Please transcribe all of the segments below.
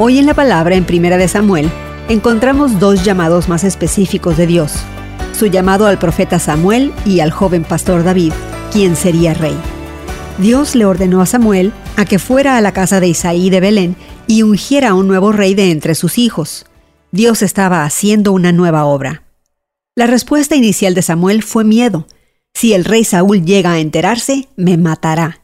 Hoy en la palabra en Primera de Samuel encontramos dos llamados más específicos de Dios. Su llamado al profeta Samuel y al joven pastor David, quien sería rey. Dios le ordenó a Samuel a que fuera a la casa de Isaí de Belén y ungiera a un nuevo rey de entre sus hijos. Dios estaba haciendo una nueva obra. La respuesta inicial de Samuel fue miedo. Si el rey Saúl llega a enterarse, me matará.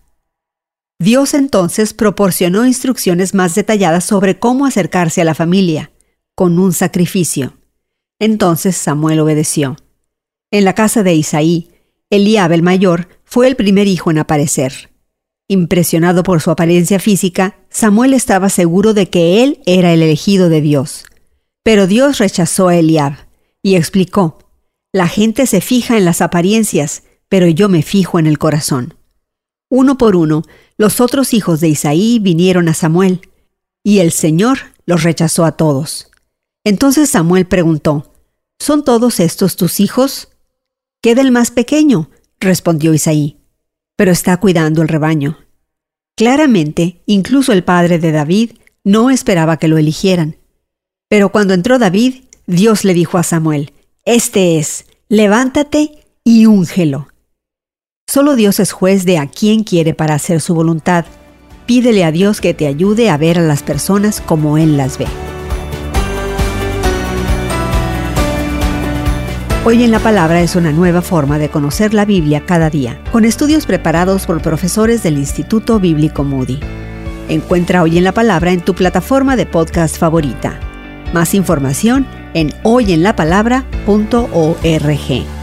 Dios entonces proporcionó instrucciones más detalladas sobre cómo acercarse a la familia, con un sacrificio. Entonces Samuel obedeció. En la casa de Isaí, Eliab el mayor fue el primer hijo en aparecer. Impresionado por su apariencia física, Samuel estaba seguro de que él era el elegido de Dios. Pero Dios rechazó a Eliab y explicó, La gente se fija en las apariencias, pero yo me fijo en el corazón. Uno por uno, los otros hijos de Isaí vinieron a Samuel, y el Señor los rechazó a todos. Entonces Samuel preguntó, ¿Son todos estos tus hijos? Queda el más pequeño, respondió Isaí, pero está cuidando el rebaño. Claramente, incluso el padre de David no esperaba que lo eligieran. Pero cuando entró David, Dios le dijo a Samuel, Este es, levántate y úngelo. Solo Dios es juez de a quién quiere para hacer su voluntad. Pídele a Dios que te ayude a ver a las personas como Él las ve. Hoy en la Palabra es una nueva forma de conocer la Biblia cada día, con estudios preparados por profesores del Instituto Bíblico Moody. Encuentra Hoy en la Palabra en tu plataforma de podcast favorita. Más información en hoyenlapalabra.org.